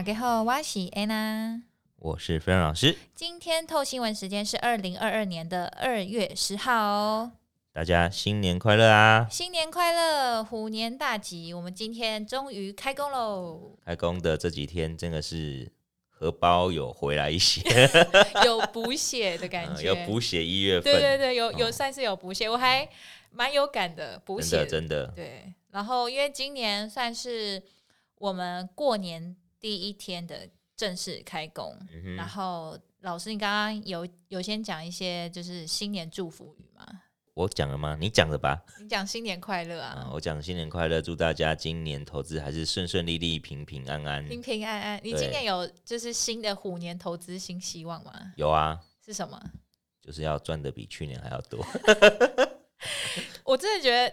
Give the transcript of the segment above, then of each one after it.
大家好，我是安娜，我是飞扬老师。今天透新闻时间是二零二二年的二月十号哦。大家新年快乐啊！新年快乐，虎年大吉！我们今天终于开工喽！开工的这几天真的是荷包有回来一些，有补血的感 觉，嗯、有补血一月份，对对对，有有算是有补血，哦、我还蛮有感的补血，真的真的对。然后因为今年算是我们过年。第一天的正式开工，嗯、然后老师，你刚刚有有先讲一些就是新年祝福语吗？我讲了吗？你讲了吧？你讲新年快乐啊！嗯、我讲新年快乐，祝大家今年投资还是顺顺利利、平平安安、平平安安。你今年有就是新的虎年投资新希望吗？有啊。是什么？就是要赚的比去年还要多。我真的觉得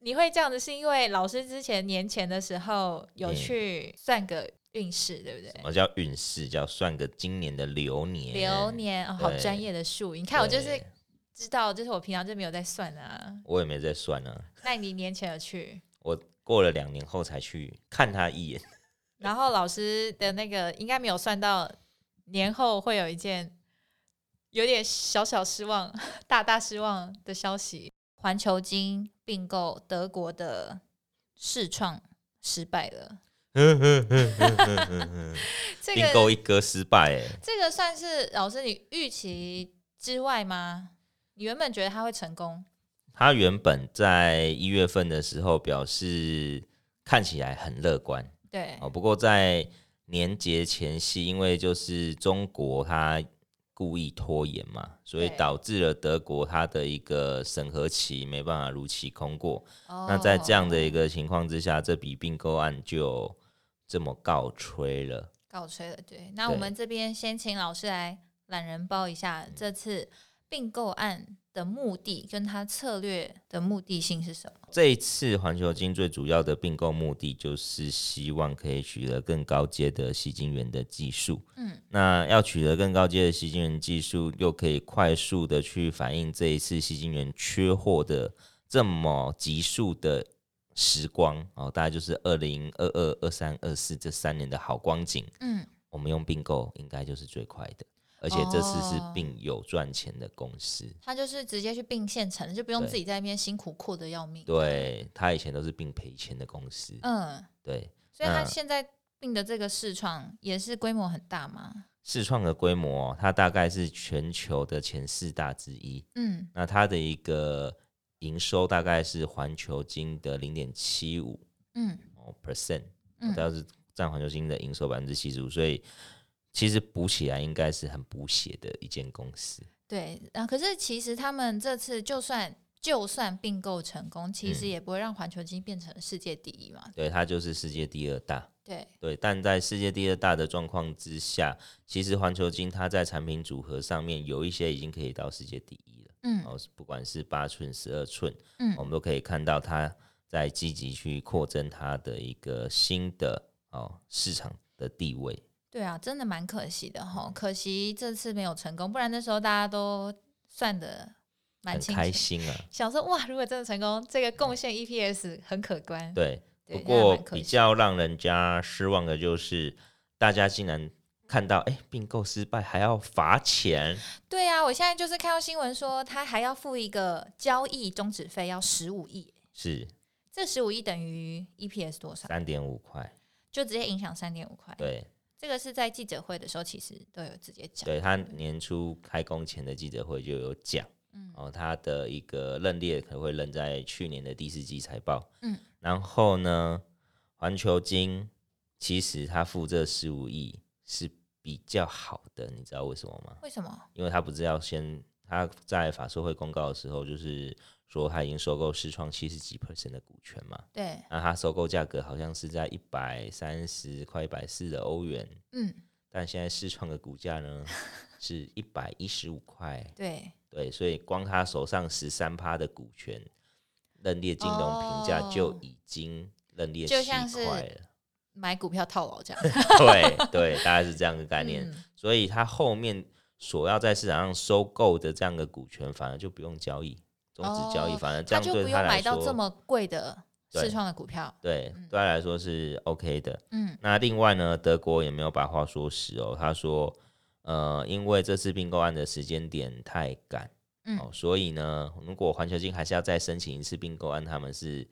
你会这样子，是因为老师之前年前的时候有去算个。运势对不对？什么叫运势？叫算个今年的流年。流年，哦、好专业的术语。你看我就是知道，就是我平常就没有在算啊。我也没在算啊。那你年前有去？我过了两年后才去看他一眼。然后老师的那个应该没有算到年后会有一件有点小小失望、大大失望的消息：环球金并购德国的世创失败了。并购一哥失败，哎，这个算是老师你预期之外吗？你原本觉得他会成功？他原本在一月份的时候表示看起来很乐观，对哦。不过在年节前夕，因为就是中国他故意拖延嘛，所以导致了德国它的一个审核期没办法如期通过。哦、那在这样的一个情况之下，这笔并购案就这么告吹了，告吹了。对，那我们这边先请老师来懒人包一下这次并购案的目的跟他策略的目的性是什么？这一次环球金最主要的并购目的就是希望可以取得更高阶的吸金源的技术。嗯，那要取得更高阶的吸金源技术，又可以快速的去反映这一次吸金源缺货的这么急速的。时光哦，大概就是二零二二、二三、二四这三年的好光景。嗯，我们用并购应该就是最快的，而且这次是并有赚钱的公司。他就是直接去并现成，就不用自己在那边辛苦苦的要命。对，他以前都是并赔钱的公司。嗯，对。所以他现在并的这个市创也是规模很大吗？视创的规模，它大概是全球的前四大之一。嗯，那它的一个。营收大概是环球金的零点七五，嗯，percent，主要是占环球金的营收百分之七十五，所以其实补起来应该是很补血的一间公司。对，啊，可是其实他们这次就算就算并购成功，其实也不会让环球金变成世界第一嘛。对，它就是世界第二大。对对，但在世界第二大的状况之下，其实环球金它在产品组合上面有一些已经可以到世界第一。嗯，哦，不管是八寸、十二寸，嗯，我们都可以看到它在积极去扩增它的一个新的哦市场的地位。对啊，真的蛮可惜的哈，可惜这次没有成功，不然那时候大家都算的蛮开心啊，想说哇，如果真的成功，这个贡献 EPS 很可观。对，对，不过比较让人家失望的就是大家竟然。看到哎，并购失败还要罚钱？对、啊，我现在就是看到新闻说，他还要付一个交易终止费，要十五亿。是，这十五亿等于 EPS 多少？三点五块，就直接影响三点五块。对，这个是在记者会的时候，其实都有直接讲。对，他年初开工前的记者会就有讲，嗯，哦，他的一个认列可能会认在去年的第四季财报，嗯，然后呢，环球金其实他付这十五亿。是比较好的，你知道为什么吗？为什么？因为他不是要先他在法说会公告的时候，就是说他已经收购世创七十几 percent 的股权嘛。对。那他收购价格好像是在一百三十块一百四的欧元。嗯。但现在世创的股价呢 是一百一十五块。对。对，所以光他手上十三趴的股权，认列金融评价就已经认列七块了。买股票套牢这样，对对，大概是这样的概念。嗯、所以他后面所要在市场上收购的这样的股权，反而就不用交易，终止交易，哦、反而这样对他来说，他就不用买到这么贵的市创的股票，对，对他来说是 OK 的。嗯，那另外呢，德国也没有把话说死哦，他说，呃，因为这次并购案的时间点太赶，嗯、哦，所以呢，如果环球金还是要再申请一次并购案，他们是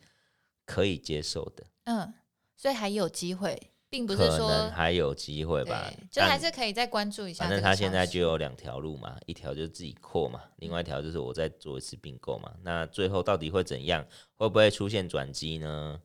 可以接受的。嗯，所以还有机会。并不是说可能还有机会吧，就还是可以再关注一下。反正他现在就有两条路嘛，一条就是自己扩嘛，另外一条就是我再做一次并购嘛。那最后到底会怎样？会不会出现转机呢？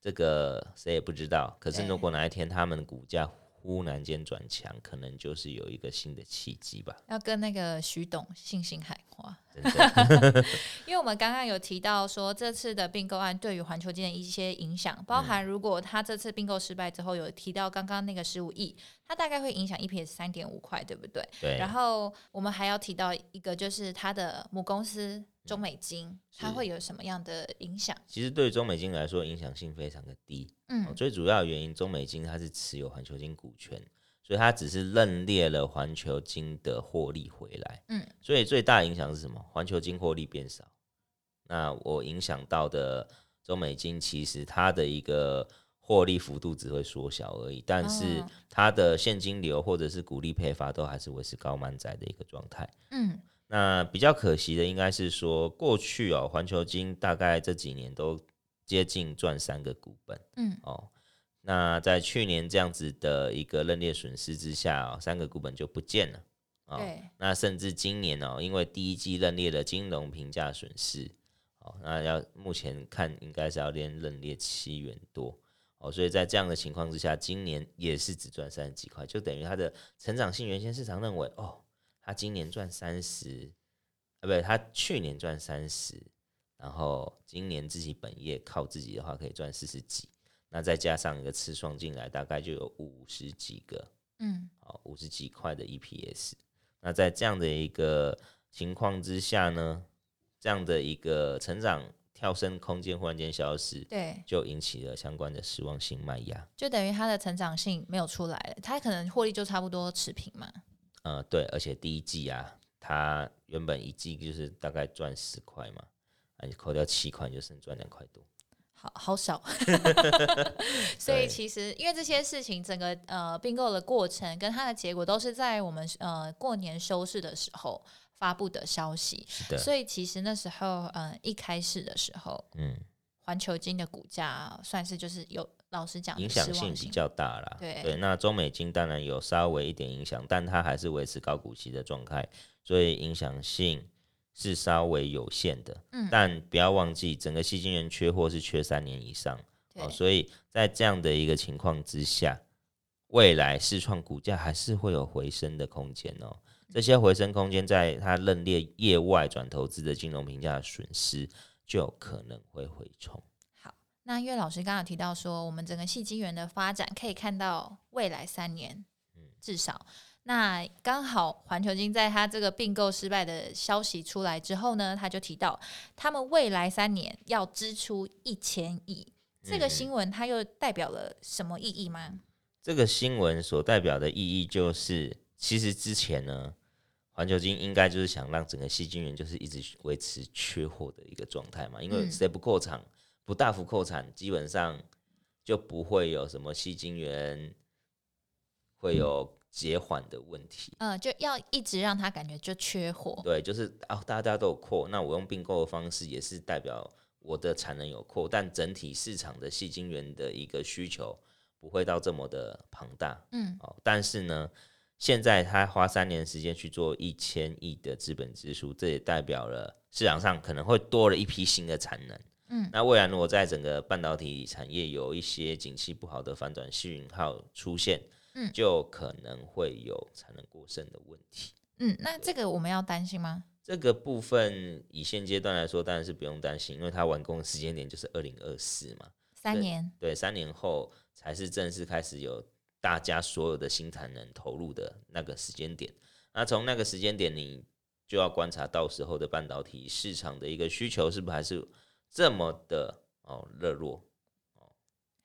这个谁也不知道。可是如果哪一天他们的股价，忽然间转强，可能就是有一个新的契机吧。要跟那个徐董信心喊话，因为我们刚刚有提到说，这次的并购案对于环球金的一些影响，包含如果他这次并购失败之后，有提到刚刚那个十五亿，它大概会影响 EPS 三点五块，对不对？对。然后我们还要提到一个，就是他的母公司中美金，它会有什么样的影响？其实对中美金来说，影响性非常的低。嗯，最主要的原因，中美金它是持有环球金股权，所以它只是认列了环球金的获利回来。嗯，所以最大的影响是什么？环球金获利变少，那我影响到的中美金，其实它的一个获利幅度只会缩小而已，但是它的现金流或者是股利配发都还是维持高满载的一个状态。嗯，那比较可惜的应该是说，过去哦，环球金大概这几年都。接近赚三个股本，嗯哦，那在去年这样子的一个认列损失之下，哦，三个股本就不见了，哦，对，那甚至今年哦，因为第一季认列的金融评价损失，哦，那要目前看应该是要连认列七元多，哦，所以在这样的情况之下，今年也是只赚三十几块，就等于它的成长性原先市场认为，哦，它今年赚三十，啊，不对，它去年赚三十。然后今年自己本业靠自己的话可以赚四十几，那再加上一个吃双进来，大概就有五十几个，嗯，好五十几块的 EPS。那在这样的一个情况之下呢，这样的一个成长跳升空间忽然间消失，对，就引起了相关的失望性卖压，就等于它的成长性没有出来了，它可能获利就差不多持平嘛。嗯，对，而且第一季啊，它原本一季就是大概赚十块嘛。你扣掉七块，就剩赚两块多，好好少。所以其实因为这些事情，整个呃并购的过程跟它的结果都是在我们呃过年收市的时候发布的消息。所以其实那时候呃一开始的时候，嗯，环球金的股价算是就是有老实讲影响性比较大啦。对对，那中美金当然有稍微一点影响，但它还是维持高股息的状态，所以影响性。是稍微有限的，嗯，但不要忘记，整个矽晶圆缺货是缺三年以上，哦，所以在这样的一个情况之下，未来市创股价还是会有回升的空间哦。这些回升空间，在它认列业外转投资的金融评价损失，就可能会回冲。好，那因为老师刚刚提到说，我们整个戏精园的发展可以看到未来三年，嗯，至少。那刚好环球金在他这个并购失败的消息出来之后呢，他就提到他们未来三年要支出一千亿。这个新闻它又代表了什么意义吗？这个新闻所代表的意义就是，其实之前呢，环球金应该就是想让整个矽晶圆就是一直维持缺货的一个状态嘛，因为谁不扩产，不大幅扩产，基本上就不会有什么吸金源会有。减缓的问题，嗯，就要一直让他感觉就缺货，对，就是啊，大家都有扩，那我用并购的方式也是代表我的产能有扩，但整体市场的吸金源的一个需求不会到这么的庞大，嗯，哦，但是呢，现在他花三年时间去做一千亿的资本支出，这也代表了市场上可能会多了一批新的产能，嗯，那未来如果在整个半导体产业有一些景气不好的反转信号出现。嗯，就可能会有产能过剩的问题。嗯，那这个我们要担心吗？这个部分以现阶段来说，当然是不用担心，因为它完工的时间点就是二零二四嘛，三年。对，三年后才是正式开始有大家所有的新产能投入的那个时间点。那从那个时间点，你就要观察到时候的半导体市场的一个需求是不是还是这么的哦热络哦。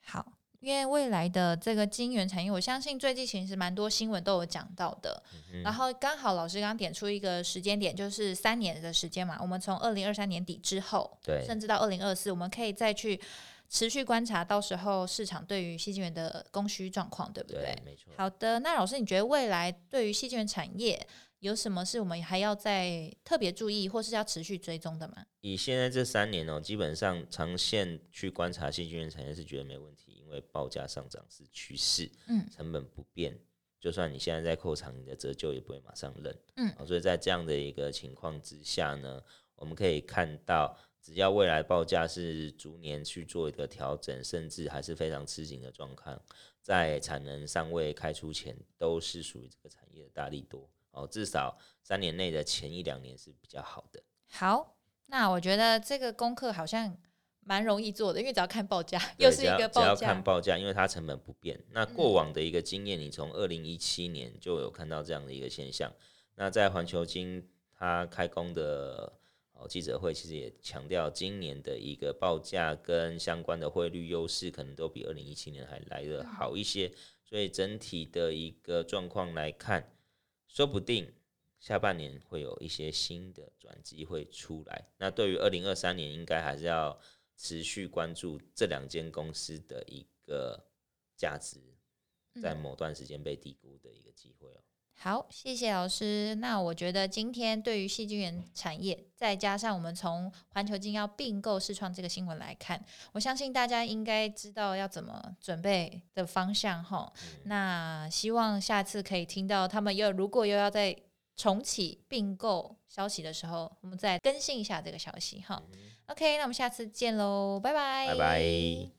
好。因为未来的这个晶圆产业，我相信最近其实蛮多新闻都有讲到的。嗯、然后刚好老师刚刚点出一个时间点，就是三年的时间嘛。我们从二零二三年底之后，对，甚至到二零二四，我们可以再去持续观察，到时候市场对于矽晶圆的供需状况，对不对？对，没错。好的，那老师，你觉得未来对于矽晶圆产业有什么是我们还要再特别注意，或是要持续追踪的吗？以现在这三年哦，基本上长线去观察矽晶圆产业是觉得没问题，因为报价上涨是趋势，嗯，成本不变，就算你现在在扣厂，你的折旧也不会马上认，嗯，所以在这样的一个情况之下呢，我们可以看到。只要未来报价是逐年去做一个调整，甚至还是非常吃紧的状况，在产能尚未开出前，都是属于这个产业的大力多哦。至少三年内的前一两年是比较好的。好，那我觉得这个功课好像蛮容易做的，因为只要看报价，又是一个报价，只要看报价，因为它成本不变。那过往的一个经验，你从二零一七年就有看到这样的一个现象。那在环球金它开工的。哦，记者会其实也强调，今年的一个报价跟相关的汇率优势，可能都比二零一七年还来得好一些。所以整体的一个状况来看，说不定下半年会有一些新的转机会出来。那对于二零二三年，应该还是要持续关注这两间公司的一个价值，在某段时间被低估的一个机会哦。好，谢谢老师。那我觉得今天对于细菌源产业，再加上我们从环球金要并购视创这个新闻来看，我相信大家应该知道要怎么准备的方向哈。那希望下次可以听到他们又如果又要再重启并购消息的时候，我们再更新一下这个消息哈。OK，那我们下次见喽，拜拜。拜拜。